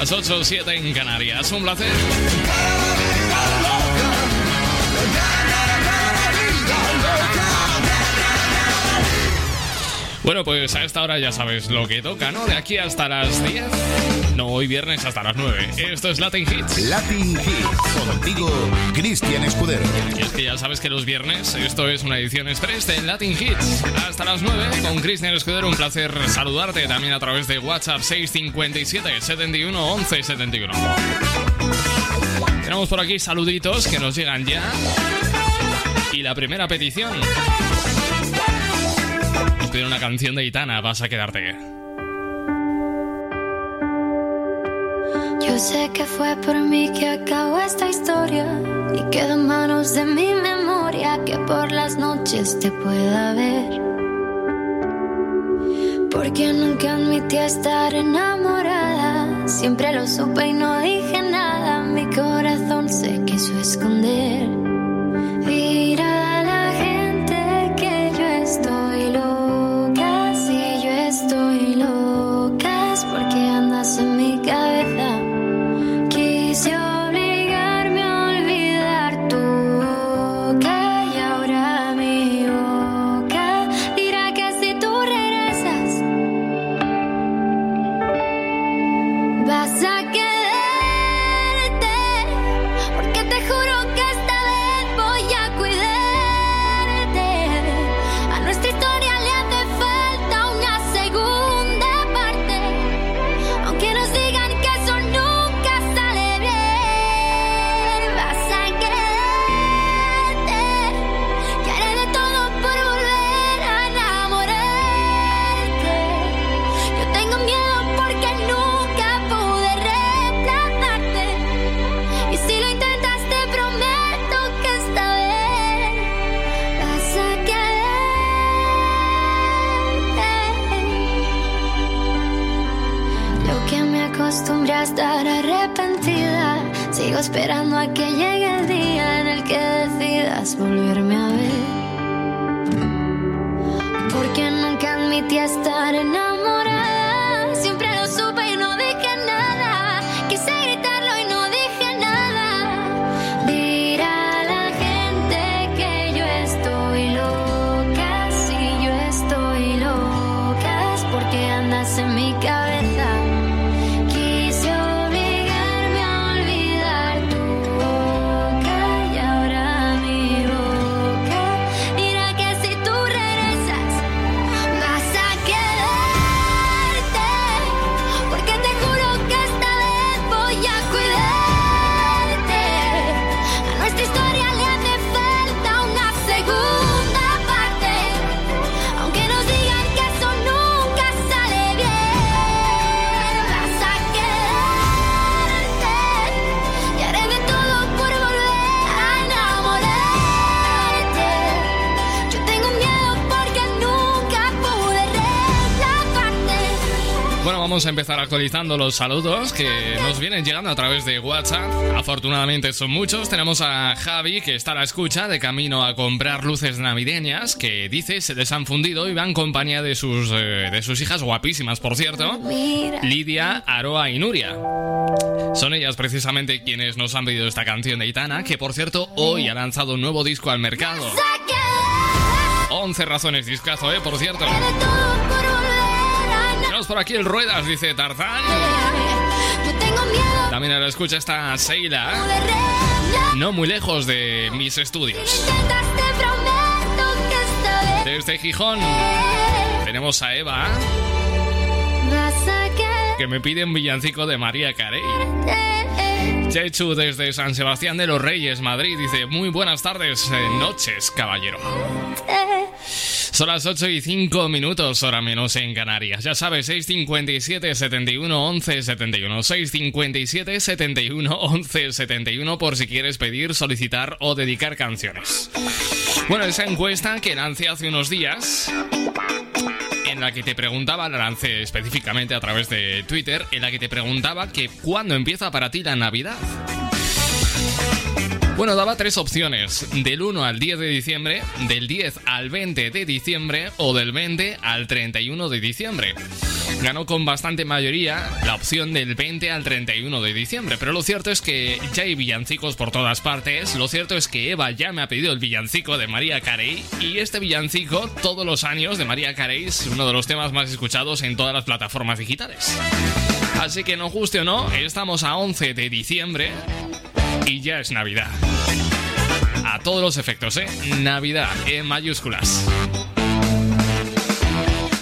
las 8 o 7 en Canarias. Un placer. Bueno, pues a esta hora ya sabes lo que toca, ¿no? De aquí hasta las 10. No, hoy viernes hasta las 9. Esto es Latin Hits. Latin Hits. Contigo, Cristian Escudero. Y es que ya sabes que los viernes esto es una edición express de Latin Hits. Hasta las 9 con Cristian Escudero. Un placer saludarte también a través de WhatsApp 657 71 11 71. Tenemos por aquí saluditos que nos llegan ya. Y la primera petición pedir una canción de Itana, vas a quedarte. Yo sé que fue por mí que acabó esta historia y quedó en manos de mi memoria que por las noches te pueda ver. Porque nunca admití estar enamorada, siempre lo supe y no dije nada, mi corazón se quiso esconder. A empezar actualizando los saludos que nos vienen llegando a través de WhatsApp. Afortunadamente son muchos. Tenemos a Javi que está a la escucha de camino a comprar luces navideñas que dice se les han fundido y va en compañía de sus, eh, de sus hijas guapísimas, por cierto. Lidia, Aroa y Nuria. Son ellas precisamente quienes nos han pedido esta canción de Itana, que por cierto hoy ha lanzado un nuevo disco al mercado. 11 razones discazo, eh, por cierto por aquí el Ruedas, dice Tarzán. También ahora escucha esta Seila. No muy lejos de mis estudios. Desde Gijón tenemos a Eva. Que me pide un villancico de María Carey. Chechu desde San Sebastián de los Reyes, Madrid, dice: Muy buenas tardes, eh, noches, caballero. Son las 8 y 5 minutos, hora menos en Canarias. Ya sabes, 657 71 11 71. 657 71 11 71 por si quieres pedir, solicitar o dedicar canciones. Bueno, esa encuesta que lancé hace unos días en la que te preguntaba, la lancé específicamente a través de Twitter, en la que te preguntaba que cuándo empieza para ti la Navidad. Bueno, daba tres opciones, del 1 al 10 de diciembre, del 10 al 20 de diciembre o del 20 al 31 de diciembre. Ganó con bastante mayoría la opción del 20 al 31 de diciembre, pero lo cierto es que ya hay villancicos por todas partes, lo cierto es que Eva ya me ha pedido el villancico de María Carey. Y este villancico todos los años de María Carey es uno de los temas más escuchados en todas las plataformas digitales. Así que no guste o no, estamos a 11 de diciembre y ya es Navidad. A todos los efectos, ¿eh? Navidad en mayúsculas.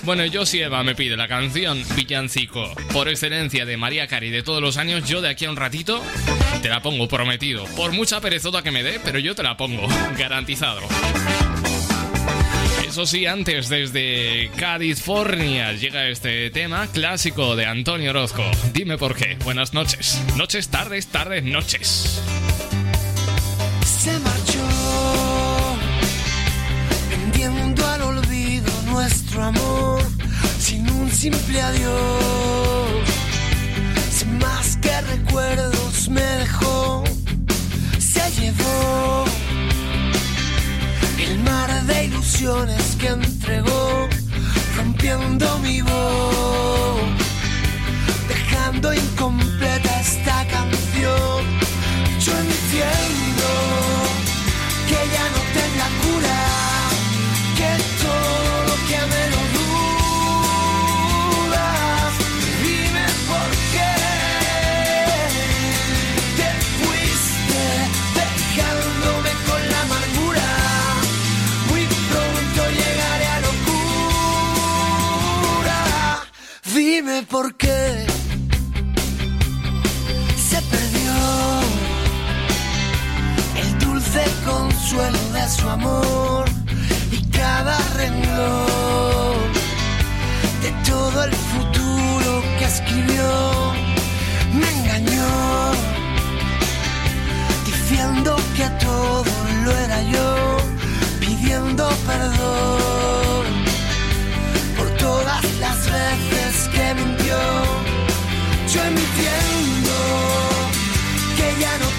Bueno, yo si Eva me pide la canción Villancico por excelencia de María Cari de todos los años, yo de aquí a un ratito te la pongo prometido. Por mucha perezota que me dé, pero yo te la pongo, garantizado. Eso sí, antes desde California llega este tema clásico de Antonio Orozco. Dime por qué. Buenas noches. Noches, tardes, tardes, noches. Se marchó, vendiendo al olvido nuestro amor, sin un simple adiós. Que entregó, rompiendo mi voz, dejando incompleta esta canción. Yo entiendo su amor y cada renglón de todo el futuro que escribió me engañó diciendo que todo lo era yo pidiendo perdón por todas las veces que mintió. Yo entiendo que ya no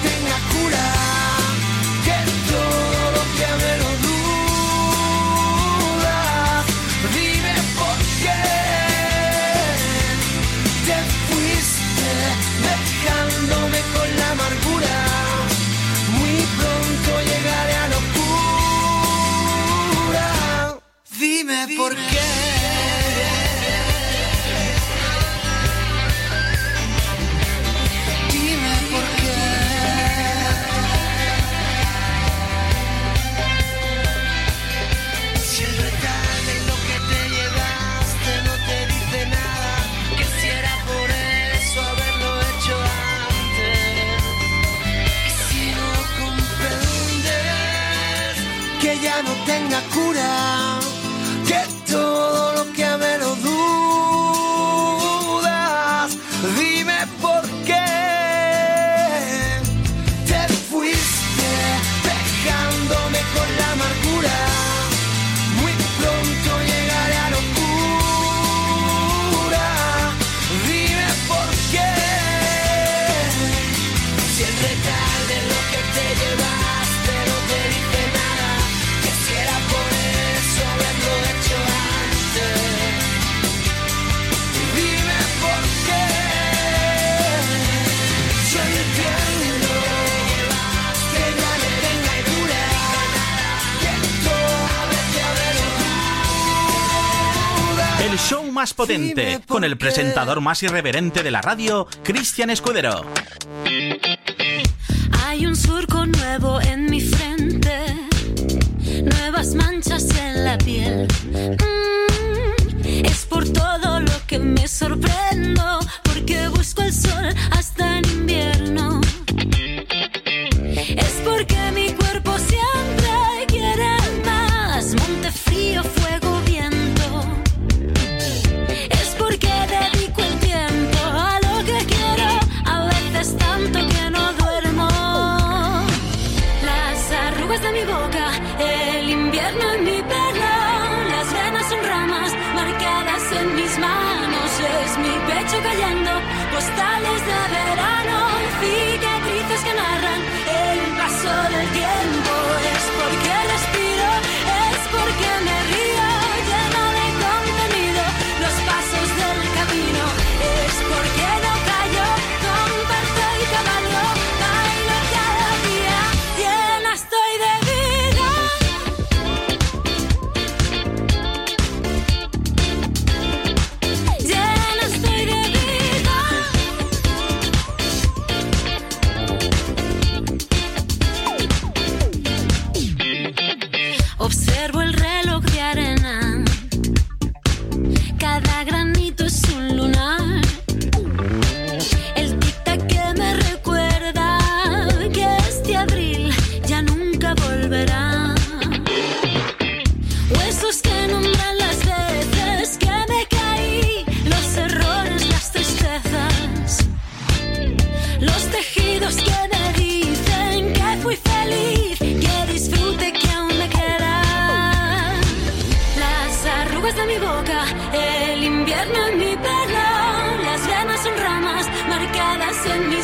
potente, con el presentador más irreverente de la radio, Cristian Escudero.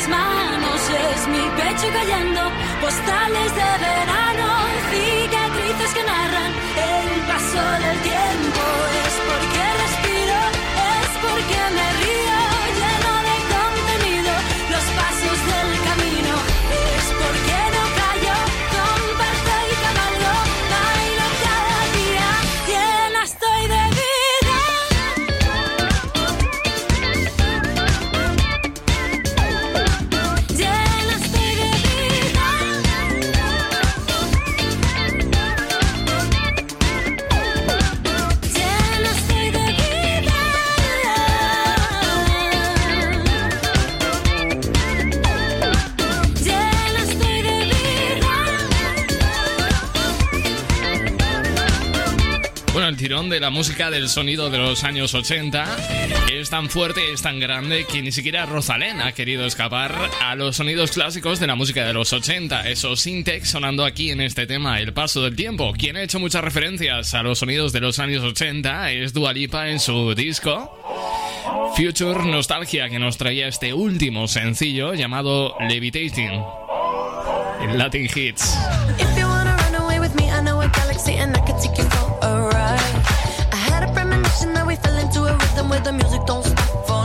manos es mi pecho callando, postales de verano, cicatrices que narran el paso del tiempo. de la música del sonido de los años 80 es tan fuerte, es tan grande que ni siquiera Rosalén ha querido escapar a los sonidos clásicos de la música de los 80. Esos Syntex sonando aquí en este tema, El Paso del Tiempo. Quien ha hecho muchas referencias a los sonidos de los años 80 es Dualipa en su disco Future Nostalgia, que nos traía este último sencillo llamado Levitating. Latin Hits. If you wanna run away with galaxy and into a rhythm where the music don't stop for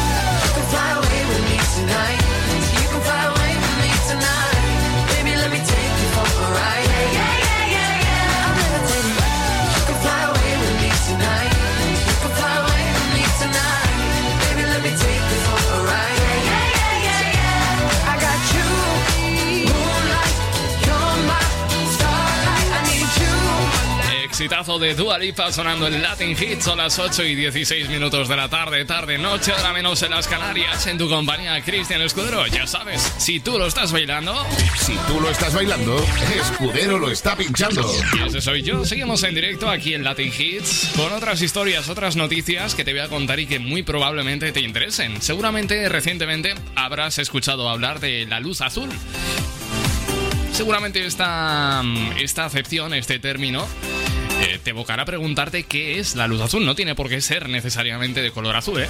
Hitazo de Dua Lipa sonando en Latin Hits. Son las 8 y 16 minutos de la tarde, tarde, noche, ahora menos en las Canarias. En tu compañía, Cristian Escudero. Ya sabes, si tú lo estás bailando. Si tú lo estás bailando, Escudero lo está pinchando. Y ese soy yo. Seguimos en directo aquí en Latin Hits con otras historias, otras noticias que te voy a contar y que muy probablemente te interesen. Seguramente recientemente habrás escuchado hablar de la luz azul. Seguramente esta, esta acepción, este término, eh, te evocará preguntarte qué es la luz azul. No tiene por qué ser necesariamente de color azul, ¿eh?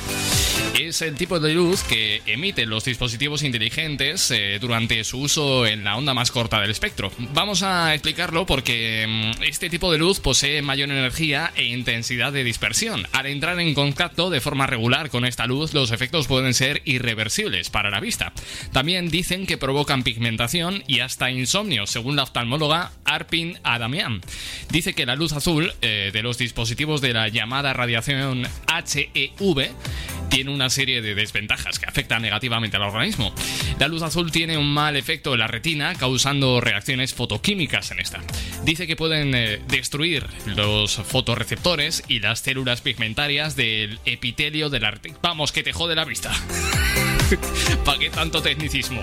Es el tipo de luz que emiten los dispositivos inteligentes eh, durante su uso en la onda más corta del espectro. Vamos a explicarlo porque mm, este tipo de luz posee mayor energía e intensidad de dispersión. Al entrar en contacto de forma regular con esta luz, los efectos pueden ser irreversibles para la vista. También dicen que provocan pigmentación y hasta insomnio, según la oftalmóloga Arpin Adamian. Dice que la luz azul eh, de los dispositivos de la llamada radiación HEV tiene una serie de desventajas que afectan negativamente al organismo. La luz azul tiene un mal efecto en la retina, causando reacciones fotoquímicas en esta. Dice que pueden eh, destruir los fotorreceptores y las células pigmentarias del epitelio de la retina. Vamos, que te jode la vista. ¿Para qué tanto tecnicismo?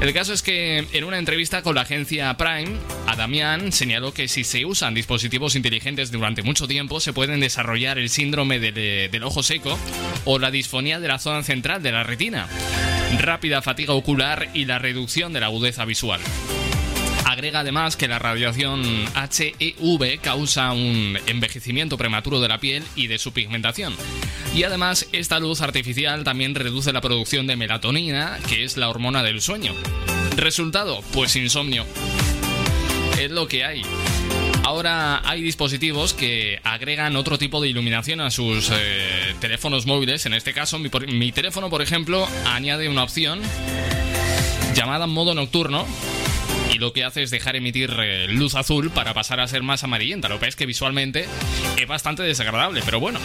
El caso es que en una entrevista con la agencia Prime, Adamian señaló que si se usan dispositivos inteligentes durante mucho tiempo, se pueden desarrollar el síndrome del, del ojo seco o la disfonía de la zona central de la retina, rápida fatiga ocular y la reducción de la agudeza visual. Agrega además que la radiación HEV causa un envejecimiento prematuro de la piel y de su pigmentación. Y además esta luz artificial también reduce la producción de melatonina, que es la hormona del sueño. Resultado, pues insomnio. Es lo que hay. Ahora hay dispositivos que agregan otro tipo de iluminación a sus eh, teléfonos móviles. En este caso, mi, teléfono, por ejemplo, añade una opción llamada modo nocturno. Lo que hace es dejar emitir eh, luz azul para pasar a ser más amarillenta. Lo que es que visualmente es bastante desagradable, pero bueno.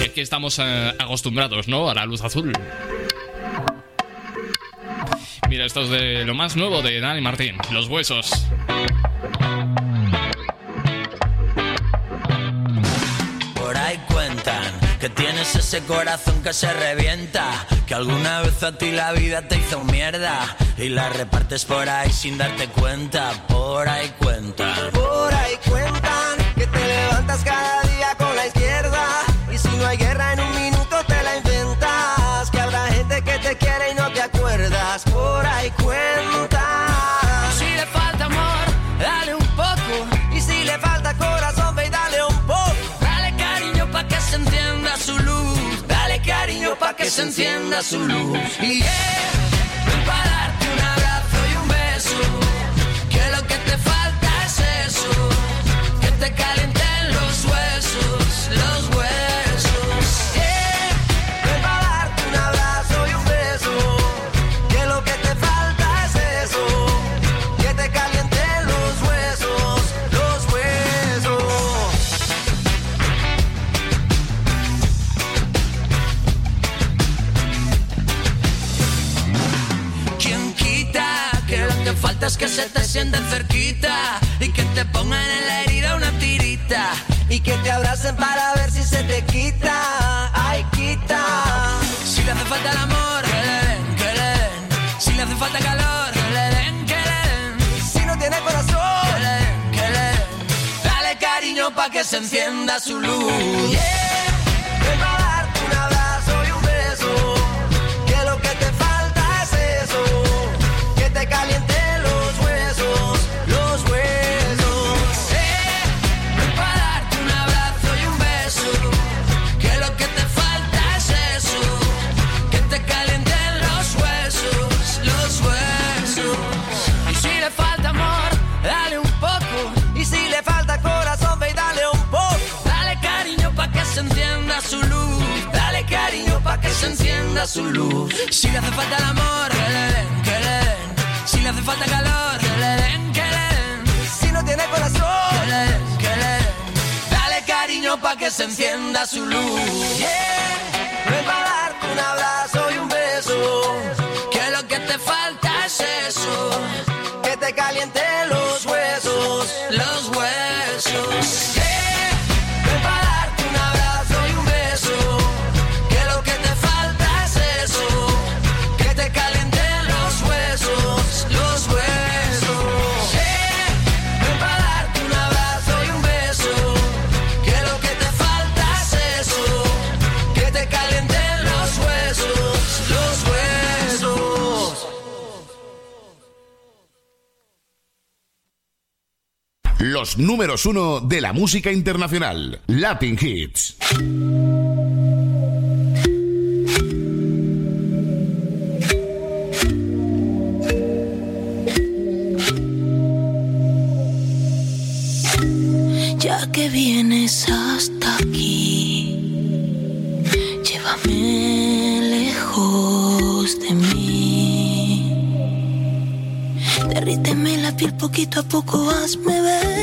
Es que estamos eh, acostumbrados, ¿no? A la luz azul. Mira, esto es de lo más nuevo de Dani Martín, los huesos. Que tienes ese corazón que se revienta, que alguna vez a ti la vida te hizo mierda y la repartes por ahí sin darte cuenta. Por ahí cuentan. Por ahí cuentan que te levantas cada día con la izquierda. Y si no hay guerra en un encienda su luz. Y yeah, ven pa' darte un abrazo y un beso. Que lo que te falta es eso. Que te calienten los huesos, los huesos. Que se te sienten cerquita y que te pongan en la herida una tirita. Y que te abracen para ver si se te quita. Ay, quita. Si le hace falta el amor, que le den, que le den. Si le hace falta calor, que le den, le den. Si no tiene corazón. Que le den, le den. Dale cariño pa' que se encienda su luz. Yeah, se encienda su luz. Si le hace falta el amor, que le den, que le den. Si le hace falta calor, que le den, que le den. Si no tiene Que corazón. le den, que le den. Dale cariño pa' que se encienda su luz. Yeah, ven pa' darte un abrazo y un beso. Que lo que te falta es eso. Que te calienten Los números uno de la música internacional. Latin Hits. Ya que vienes hasta aquí, llévame lejos de mí. Derríteme la piel poquito a poco, hazme ver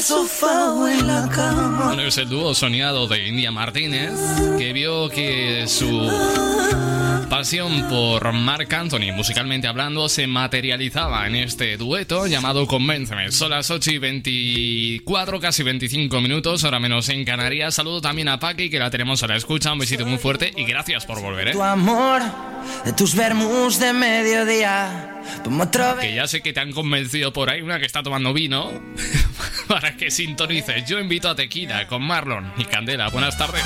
el sofá o en la cama. Bueno, es el dúo soñado de India Martínez, que vio que su pasión por Marc Anthony, musicalmente hablando, se materializaba en este dueto llamado Convénceme. Son las 8 y 24, casi 25 minutos, ahora menos en Canarias. Saludo también a Paqui, que la tenemos a la escucha. Un besito muy fuerte y gracias por volver, ¿eh? Tu amor, de tus vermus de mediodía. Que ya sé que te han convencido por ahí una que está tomando vino para que sintonices. Yo invito a Tequila con Marlon y Candela. Buenas tardes.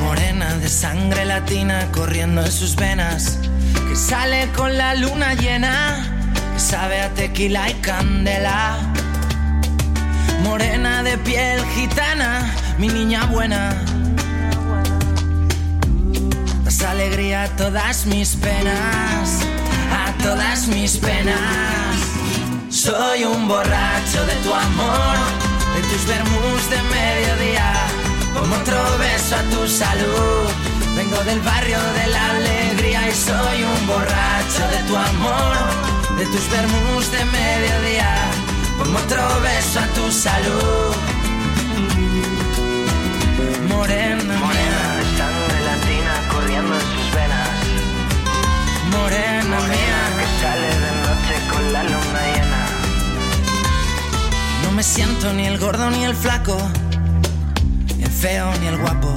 Morena de sangre latina corriendo en sus venas. Que sale con la luna llena. Que sabe a tequila y candela. Morena de piel gitana, mi niña buena. Das alegría a todas mis penas, a todas mis penas. Soy un borracho de tu amor, de tus vermus de mediodía. Como otro beso a tu salud. Vengo del barrio de la alegría y soy un borracho de tu amor, de tus vermus de mediodía. Como otro beso a tu salud. Morena, Morena, mía, que sale de noche con la luna llena. No me siento ni el gordo ni el flaco, ni el feo ni el guapo.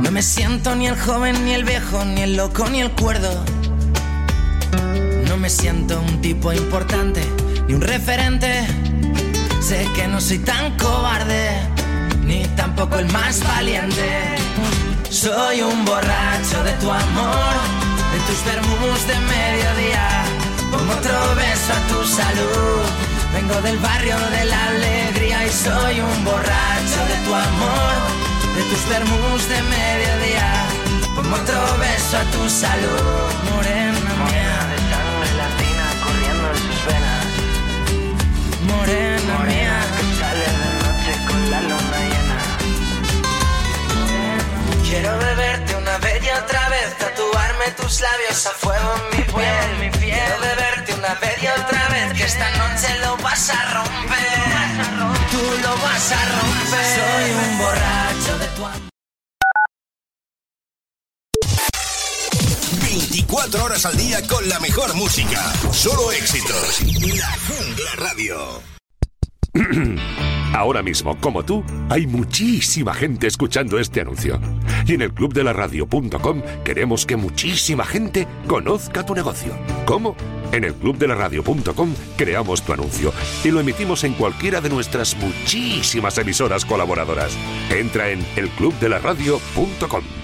No me siento ni el joven ni el viejo, ni el loco ni el cuerdo. No me siento un tipo importante ni un referente. Sé que no soy tan cobarde, ni tampoco el más valiente. Soy un borracho de tu amor, tus vermus de mediodía. Pongo otro beso a tu salud. Vengo del barrio de la alegría y soy un borracho de tu amor, de tus vermus de mediodía. Pongo otro beso a tu salud, morena mía. de sangre latina corriendo en sus venas. Morena mía. que sale de noche con la luna llena. Quiero beberte otra vez, tatuarme tus labios a fuego en mi piel. mi piel. Quiero beberte una vez y otra vez, que esta noche lo vas a romper. Tú lo vas a romper. Soy un borracho de tu amor. 24 horas al día con la mejor música. Solo éxitos. La Jungla Radio. Ahora mismo, como tú, hay muchísima gente escuchando este anuncio. Y en el clubdelaradio.com queremos que muchísima gente conozca tu negocio. ¿Cómo? En el clubdelaradio.com creamos tu anuncio y lo emitimos en cualquiera de nuestras muchísimas emisoras colaboradoras. Entra en elclubdelaradio.com.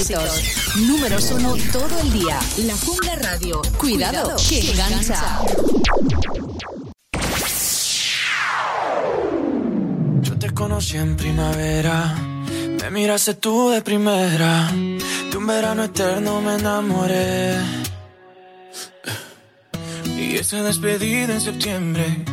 éxitos. Números uno todo el día. La Jungla Radio. Cuidado, que engancha. Yo te conocí en primavera, me miraste tú de primera, de un verano eterno me enamoré. Y esa despedida en septiembre,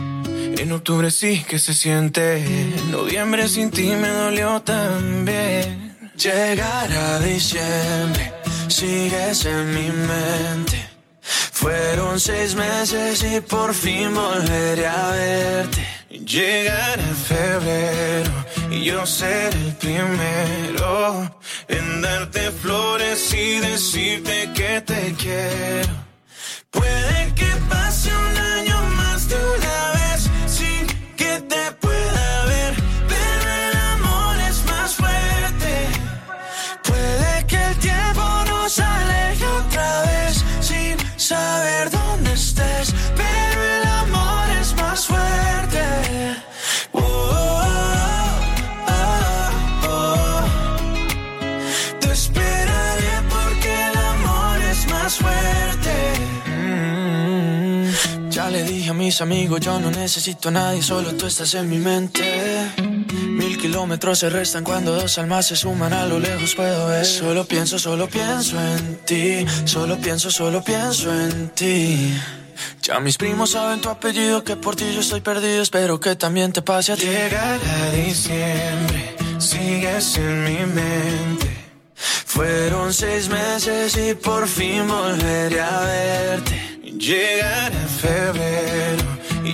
en octubre sí que se siente, en noviembre sin ti me dolió también. Llegar a diciembre, sigues en mi mente. Fueron seis meses y por fin volveré a verte. Llegará febrero y yo seré el primero en darte flores y decirte que te quiero. Puede que pase un año más de una vez saber dónde estés, pero el amor es más fuerte. Oh, oh, oh, oh. Te esperaré porque el amor es más fuerte. Mm. Ya le dije a mis amigos, yo no necesito a nadie, solo tú estás en mi mente. Mil kilómetros se restan cuando dos almas se suman a lo lejos puedo ver. Solo pienso, solo pienso en ti. Solo pienso, solo pienso en ti. Ya mis primos saben tu apellido, que por ti yo estoy perdido. Espero que también te pase a ti. Llegará diciembre, sigues en mi mente. Fueron seis meses y por fin volveré a verte. Llegará febrero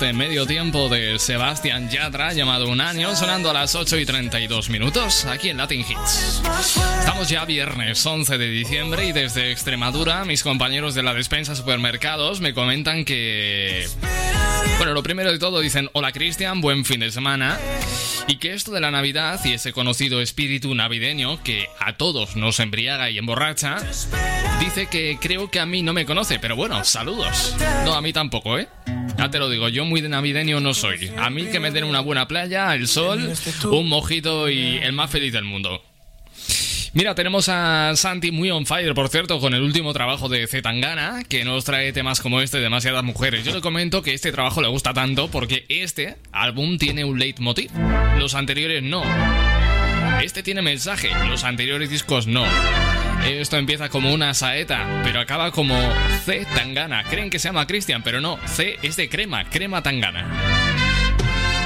Este medio tiempo de Sebastián Yatra, llamado Un Año, sonando a las 8 y 32 minutos, aquí en Latin Hits. Estamos ya viernes 11 de diciembre y desde Extremadura mis compañeros de la despensa supermercados me comentan que... Bueno, lo primero de todo dicen, hola Cristian, buen fin de semana. Y que esto de la Navidad y ese conocido espíritu navideño que a todos nos embriaga y emborracha, dice que creo que a mí no me conoce, pero bueno, saludos. No, a mí tampoco, ¿eh? Ya te lo digo, yo muy de navideño no soy. A mí que me den una buena playa, el sol, un mojito y el más feliz del mundo. Mira, tenemos a Santi muy on fire, por cierto, con el último trabajo de Zetangana, que nos trae temas como este, demasiadas mujeres. Yo le comento que este trabajo le gusta tanto porque este álbum tiene un leitmotiv. Los anteriores no. Este tiene mensaje, los anteriores discos no. Esto empieza como una saeta, pero acaba como C Tangana. Creen que se llama Christian, pero no, C es de crema, crema Tangana.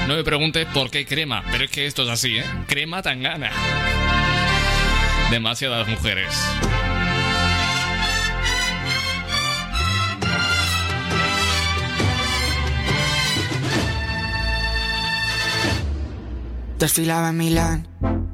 No me preguntes por qué crema, pero es que esto es así, ¿eh? Crema Tangana. Demasiadas mujeres. Desfilaba en Milán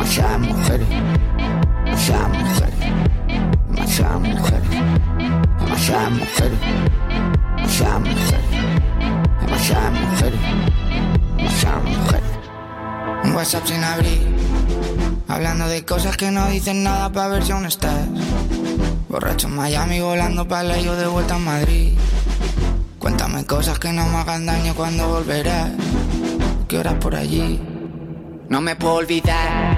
demasiadas mujeres, demasiadas mujeres, demasiadas mujeres, demasiadas mujeres, demasiadas mujeres, demasiadas mujeres. Un WhatsApp sin abrir, hablando de cosas que no dicen nada para ver si aún estás. Borracho en Miami, volando para yo de vuelta a Madrid. Cuéntame cosas que no me hagan daño cuando volverás. ¿Qué horas por allí? No me puedo olvidar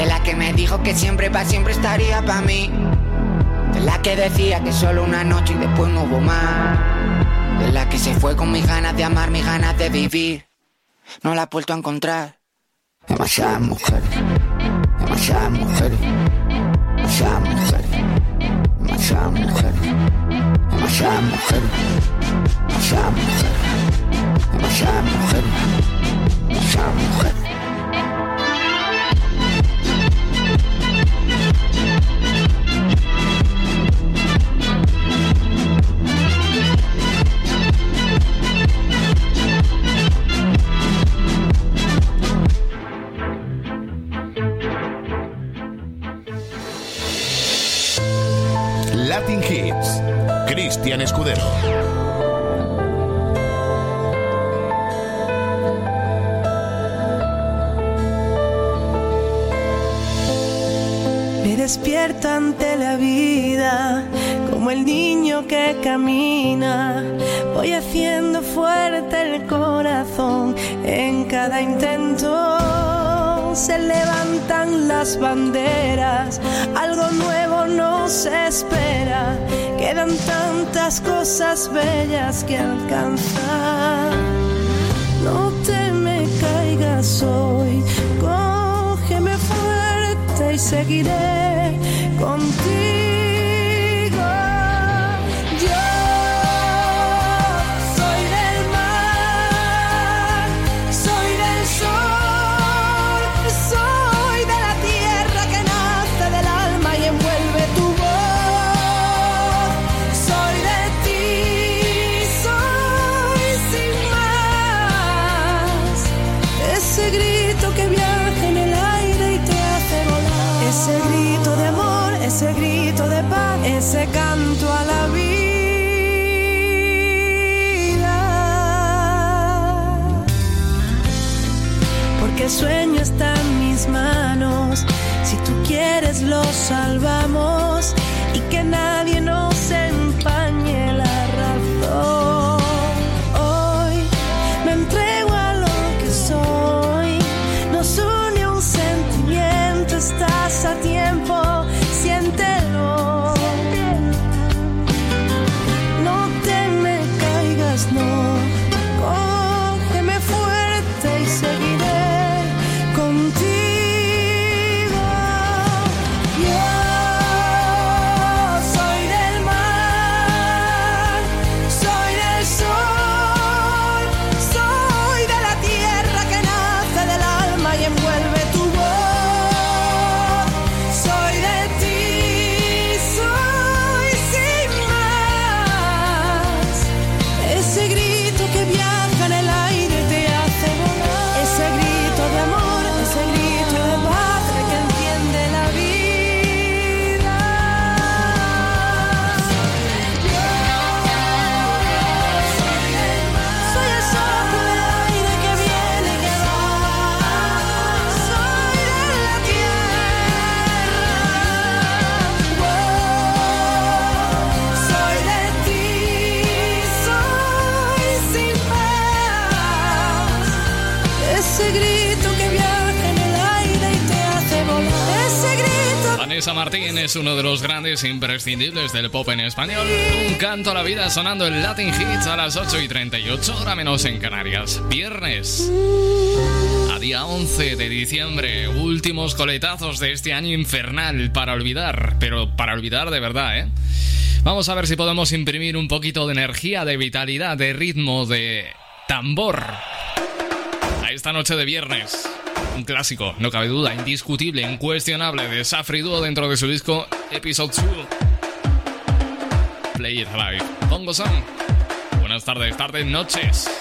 de la que me dijo que siempre para siempre estaría para mí. De la que decía que solo una noche y después no hubo más. De la que se fue con mis ganas de amar, mis ganas de vivir. No la he vuelto a encontrar. Demasiadas mujeres, demasiadas mujeres, demasiadas mujeres, demasiadas mujeres, demasiadas mujeres, demasiadas mujeres, demasiadas mujeres, demasiadas mujeres. Cristian Escudero. Me despierto ante la vida como el niño que camina. Voy haciendo fuerte el corazón en cada intento. Se levantan las banderas, algo nuevo nos espera. Quedan tantas cosas bellas que alcanzar. No te me caigas hoy, cógeme fuerte y seguiré contigo. Ese canto a la vida. Porque el sueño está en mis manos, si tú quieres lo salvamos y que nadie nos Martín es uno de los grandes imprescindibles del pop en español. Un canto a la vida sonando en Latin Hits a las 8 y 38, hora menos en Canarias. Viernes. A día 11 de diciembre, últimos coletazos de este año infernal para olvidar, pero para olvidar de verdad, ¿eh? Vamos a ver si podemos imprimir un poquito de energía, de vitalidad, de ritmo, de tambor a esta noche de viernes. Clásico, no cabe duda, indiscutible, incuestionable de Safri Duo dentro de su disco Episode 2. Play It Live. Pongo Son. Buenas tardes, tardes, noches.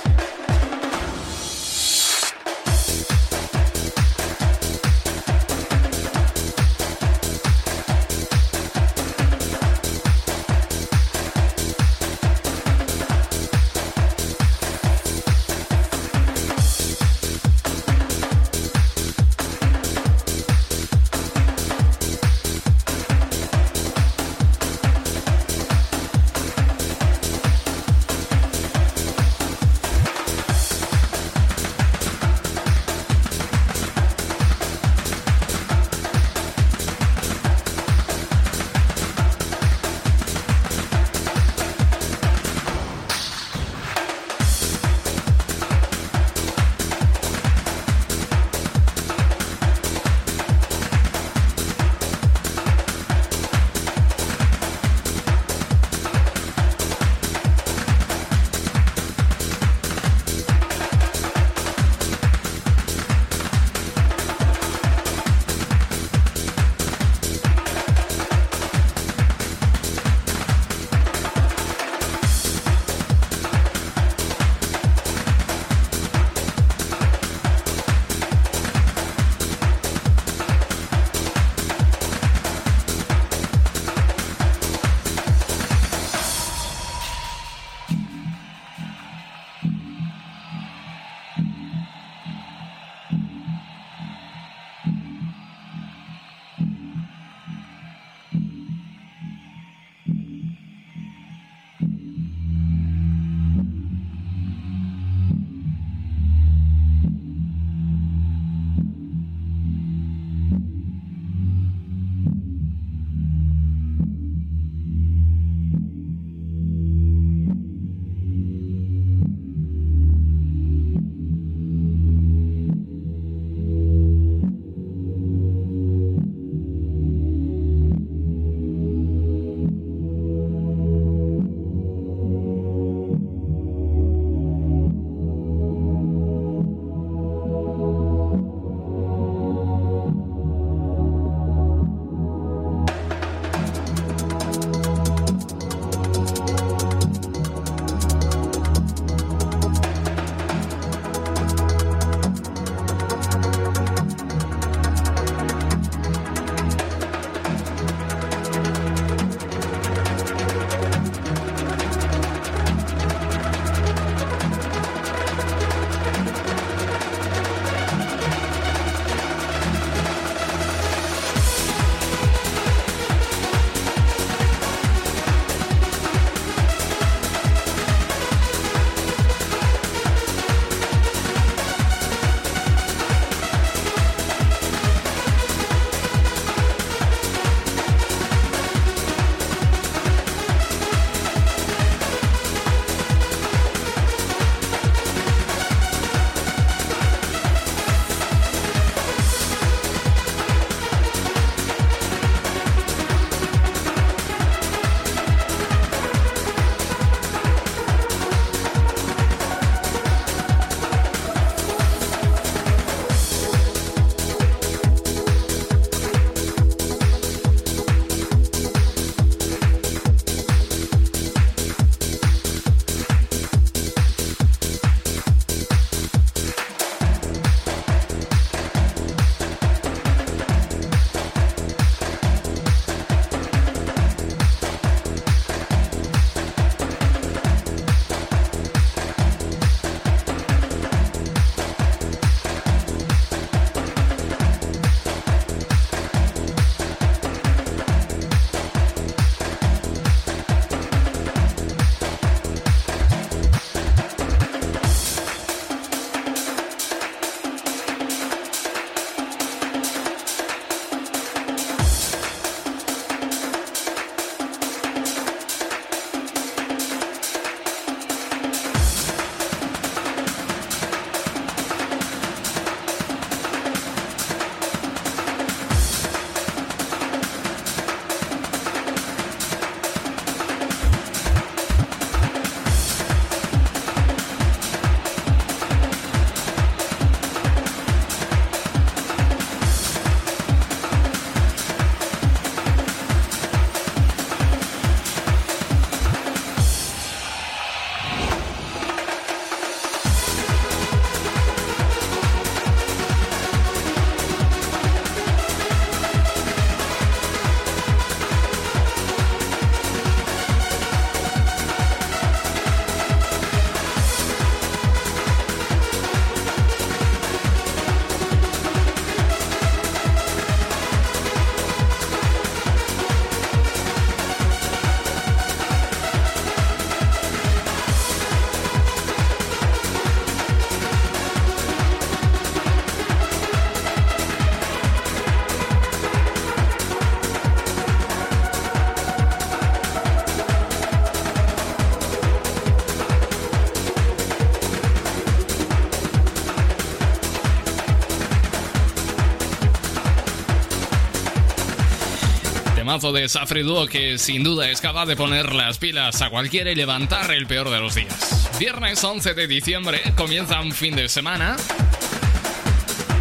Temazo de Safri Duo que sin duda es capaz de poner las pilas a cualquiera y levantar el peor de los días. Viernes 11 de diciembre comienza un fin de semana.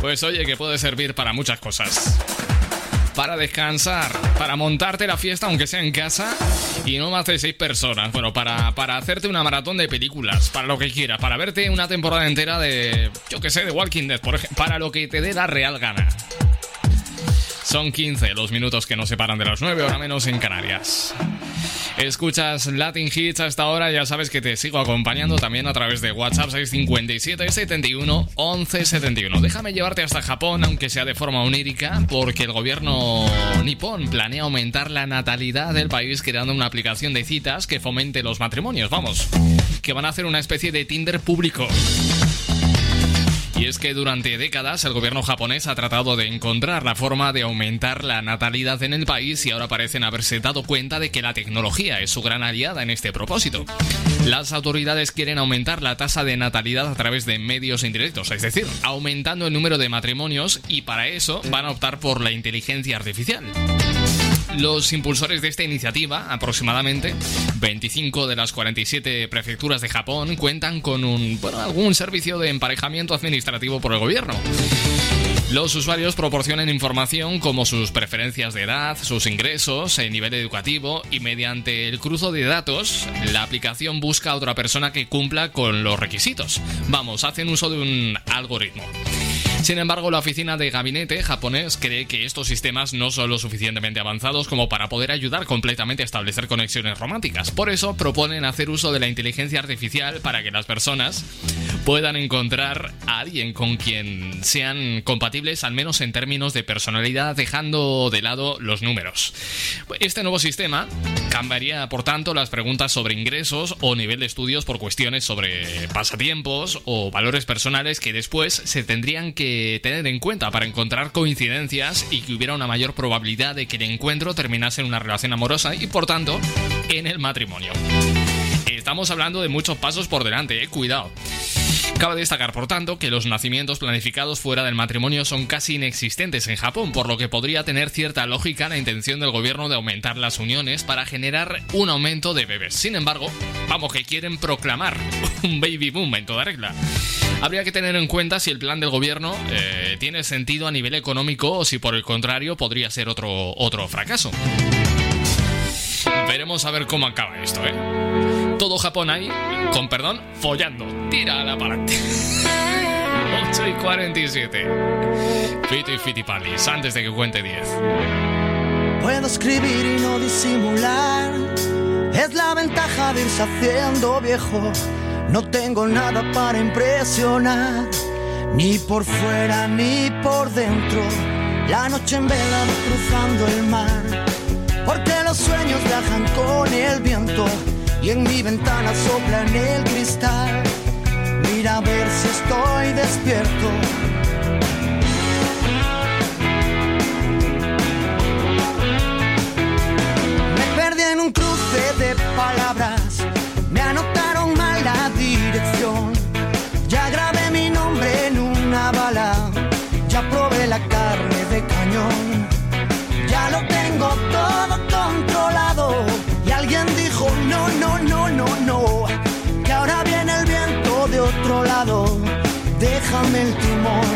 Pues oye, que puede servir para muchas cosas para descansar, para montarte la fiesta, aunque sea en casa, y no más de seis personas. Bueno, para, para hacerte una maratón de películas, para lo que quieras, para verte una temporada entera de, yo que sé, de Walking Dead, por ejemplo, para lo que te dé la real gana. Son 15 los minutos que nos separan de las 9, hora menos en Canarias. Escuchas Latin Hits hasta ahora, ya sabes que te sigo acompañando también a través de WhatsApp 657 71 11 71. Déjame llevarte hasta Japón, aunque sea de forma onírica, porque el gobierno nipón planea aumentar la natalidad del país creando una aplicación de citas que fomente los matrimonios, vamos, que van a hacer una especie de Tinder público. Y es que durante décadas el gobierno japonés ha tratado de encontrar la forma de aumentar la natalidad en el país y ahora parecen haberse dado cuenta de que la tecnología es su gran aliada en este propósito. Las autoridades quieren aumentar la tasa de natalidad a través de medios indirectos, es decir, aumentando el número de matrimonios y para eso van a optar por la inteligencia artificial. Los impulsores de esta iniciativa, aproximadamente 25 de las 47 prefecturas de Japón, cuentan con un, algún servicio de emparejamiento administrativo por el gobierno. Los usuarios proporcionan información como sus preferencias de edad, sus ingresos, el nivel educativo y mediante el cruzo de datos, la aplicación busca a otra persona que cumpla con los requisitos. Vamos, hacen uso de un algoritmo. Sin embargo, la oficina de gabinete japonés cree que estos sistemas no son lo suficientemente avanzados como para poder ayudar completamente a establecer conexiones románticas. Por eso proponen hacer uso de la inteligencia artificial para que las personas puedan encontrar a alguien con quien sean compatibles, al menos en términos de personalidad, dejando de lado los números. Este nuevo sistema cambiaría, por tanto, las preguntas sobre ingresos o nivel de estudios por cuestiones sobre pasatiempos o valores personales que después se tendrían que tener en cuenta para encontrar coincidencias y que hubiera una mayor probabilidad de que el encuentro terminase en una relación amorosa y por tanto en el matrimonio. Estamos hablando de muchos pasos por delante, eh, cuidado. Cabe destacar, por tanto, que los nacimientos planificados fuera del matrimonio son casi inexistentes en Japón, por lo que podría tener cierta lógica la intención del gobierno de aumentar las uniones para generar un aumento de bebés. Sin embargo, vamos que quieren proclamar un baby boom en toda regla. Habría que tener en cuenta si el plan del gobierno eh, tiene sentido a nivel económico o si por el contrario podría ser otro, otro fracaso. Veremos a ver cómo acaba esto, ¿eh? Todo Japón ahí, con perdón, follando. Tira la pa'lante. 8 y 47. Fito y Fitipalis, antes de que cuente 10. Puedo escribir y no disimular. Es la ventaja de irse haciendo viejo. No tengo nada para impresionar, ni por fuera ni por dentro. La noche en vela cruzando el mar, porque los sueños viajan con el viento y en mi ventana sopla en el cristal. Mira a ver si estoy despierto. Me perdí en un cruce de palabras, me anotaron mal la dirección. Ya grabé mi nombre en una bala, ya probé la carne de cañón. Déjame el timón.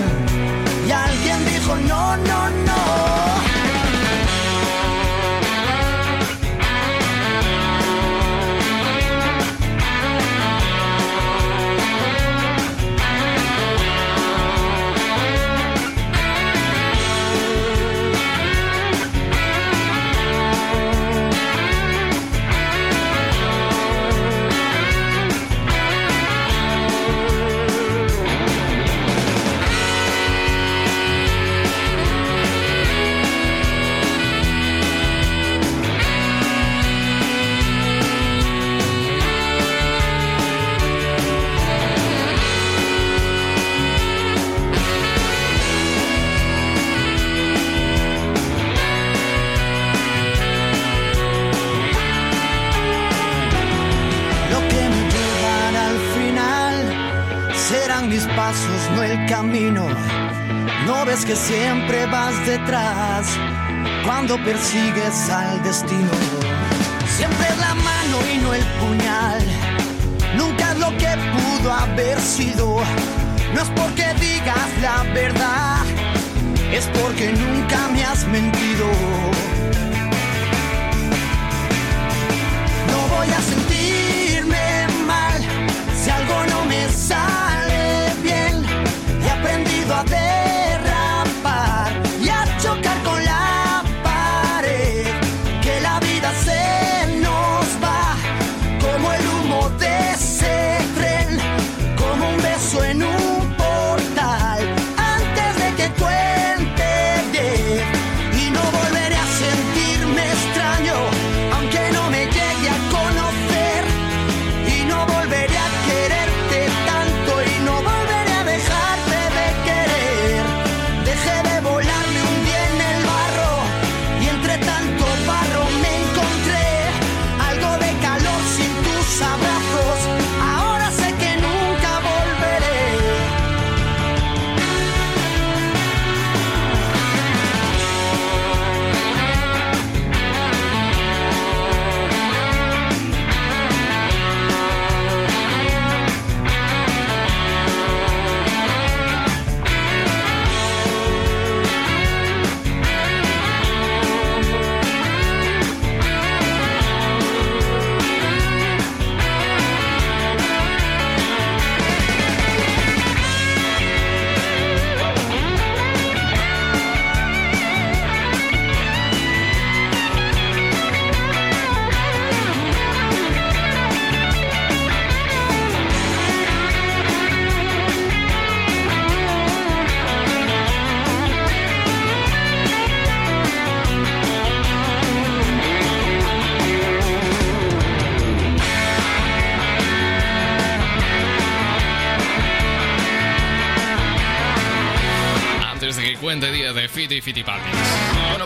Y alguien dijo, no, no, no. Serán mis pasos, no el camino. No ves que siempre vas detrás cuando persigues al destino. Siempre es la mano y no el puñal. Nunca es lo que pudo haber sido. No es porque digas la verdad, es porque nunca me has mentido. No voy a sentirme mal si algo no me sale pedido a Deus.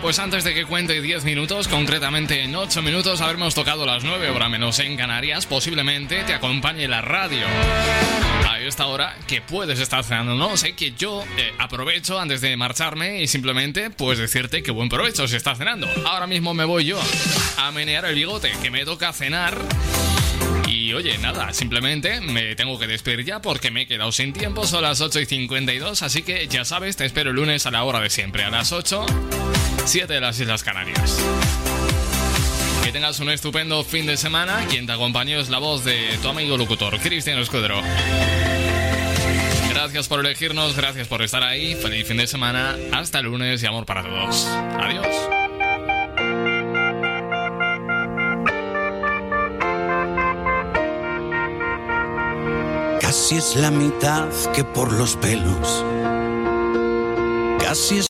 Pues antes de que cuente 10 minutos, concretamente en 8 minutos, habremos tocado las 9 horas menos en Canarias, posiblemente te acompañe la radio. A esta hora que puedes estar cenando, ¿no? Sé que yo eh, aprovecho antes de marcharme y simplemente pues decirte que buen provecho si estás cenando. Ahora mismo me voy yo a menear el bigote, que me toca cenar. Y oye, nada, simplemente me tengo que despedir ya porque me he quedado sin tiempo, son las 8 y 52, así que ya sabes, te espero el lunes a la hora de siempre, a las 8, 7 de las Islas Canarias. Que tengas un estupendo fin de semana, quien te acompañó es la voz de tu amigo locutor, Cristian Escudero. Gracias por elegirnos, gracias por estar ahí, feliz fin de semana, hasta el lunes y amor para todos. Adiós. Casi es la mitad que por los pelos. Casi es